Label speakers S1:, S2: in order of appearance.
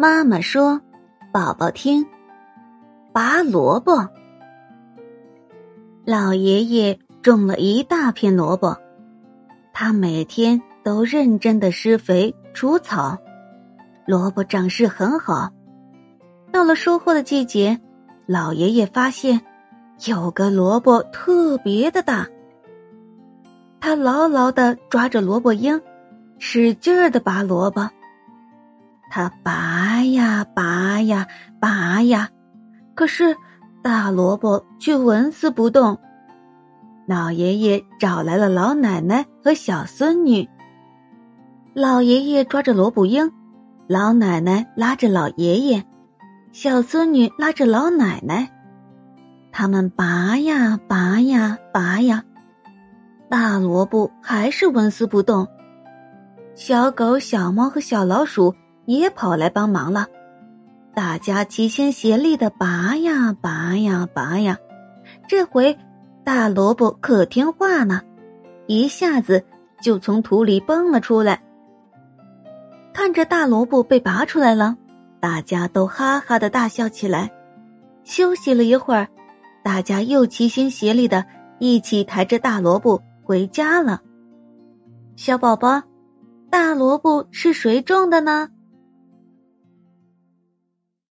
S1: 妈妈说：“宝宝听，拔萝卜。”老爷爷种了一大片萝卜，他每天都认真的施肥除草，萝卜长势很好。到了收获的季节，老爷爷发现有个萝卜特别的大。他牢牢的抓着萝卜缨，使劲儿的拔萝卜。他拔呀拔呀拔呀，可是大萝卜却纹丝不动。老爷爷找来了老奶奶和小孙女。老爷爷抓着萝卜缨，老奶奶拉着老爷爷，小孙女拉着老奶奶。他们拔呀拔呀拔呀。大萝卜还是纹丝不动，小狗、小猫和小老鼠也跑来帮忙了。大家齐心协力的拔呀拔呀拔呀，这回大萝卜可听话呢，一下子就从土里蹦了出来。看着大萝卜被拔出来了，大家都哈哈的大笑起来。休息了一会儿，大家又齐心协力的一起抬着大萝卜。回家了，小宝宝，大萝卜是谁种的呢？